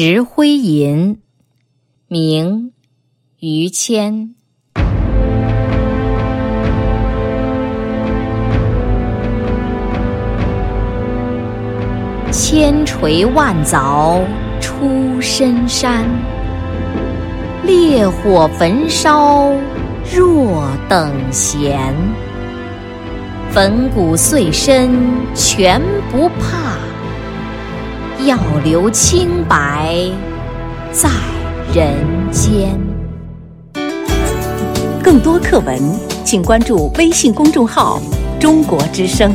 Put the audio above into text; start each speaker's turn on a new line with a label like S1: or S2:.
S1: 石灰吟，明，于谦。千锤万凿出深山，烈火焚烧若等闲。粉骨碎身全不怕，要留清白在人间。
S2: 更多课文，请关注微信公众号“中国之声”。